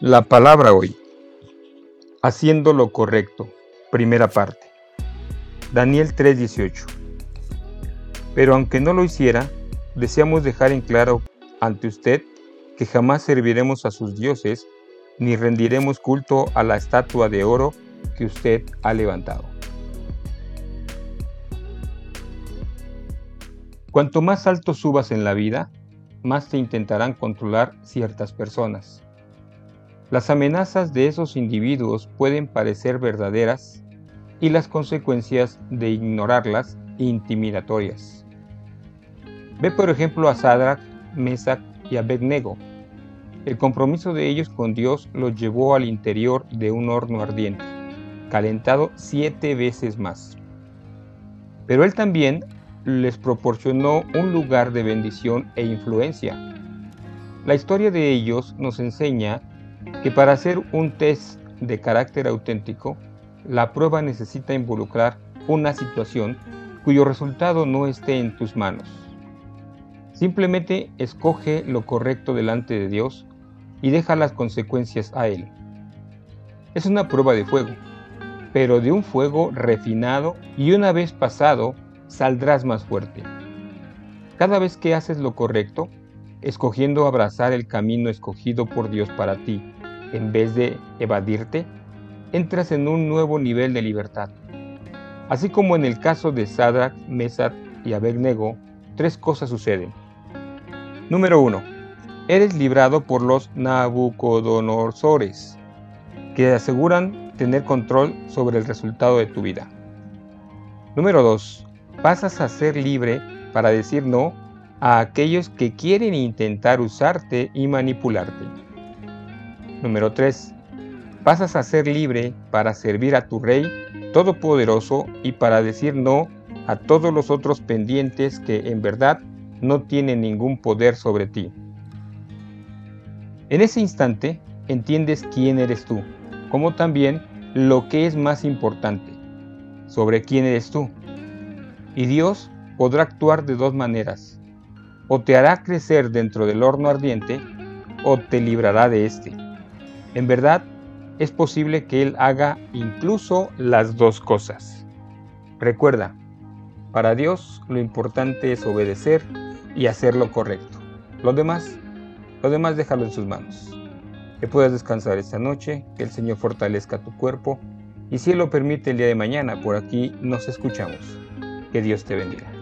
La palabra hoy. Haciendo lo correcto. Primera parte. Daniel 3:18. Pero aunque no lo hiciera, deseamos dejar en claro ante usted que jamás serviremos a sus dioses ni rendiremos culto a la estatua de oro que usted ha levantado. Cuanto más alto subas en la vida, más te intentarán controlar ciertas personas las amenazas de esos individuos pueden parecer verdaderas y las consecuencias de ignorarlas intimidatorias. Ve por ejemplo a Sadrach, Mesach y Abednego. El compromiso de ellos con Dios los llevó al interior de un horno ardiente, calentado siete veces más. Pero Él también les proporcionó un lugar de bendición e influencia. La historia de ellos nos enseña que para hacer un test de carácter auténtico, la prueba necesita involucrar una situación cuyo resultado no esté en tus manos. Simplemente escoge lo correcto delante de Dios y deja las consecuencias a Él. Es una prueba de fuego, pero de un fuego refinado y una vez pasado saldrás más fuerte. Cada vez que haces lo correcto, escogiendo abrazar el camino escogido por Dios para ti, en vez de evadirte, entras en un nuevo nivel de libertad. Así como en el caso de Sadrach, Mesach y Abednego, tres cosas suceden. Número 1. Eres librado por los Nabucodonosores, que aseguran tener control sobre el resultado de tu vida. Número 2. Pasas a ser libre para decir no a aquellos que quieren intentar usarte y manipularte. Número 3. Pasas a ser libre para servir a tu Rey Todopoderoso y para decir no a todos los otros pendientes que en verdad no tienen ningún poder sobre ti. En ese instante entiendes quién eres tú, como también lo que es más importante, sobre quién eres tú. Y Dios podrá actuar de dos maneras. O te hará crecer dentro del horno ardiente, o te librará de éste. En verdad, es posible que Él haga incluso las dos cosas. Recuerda, para Dios lo importante es obedecer y hacer lo correcto. Lo demás, lo demás déjalo en sus manos. Que puedas descansar esta noche, que el Señor fortalezca tu cuerpo y si Él lo permite el día de mañana, por aquí nos escuchamos. Que Dios te bendiga.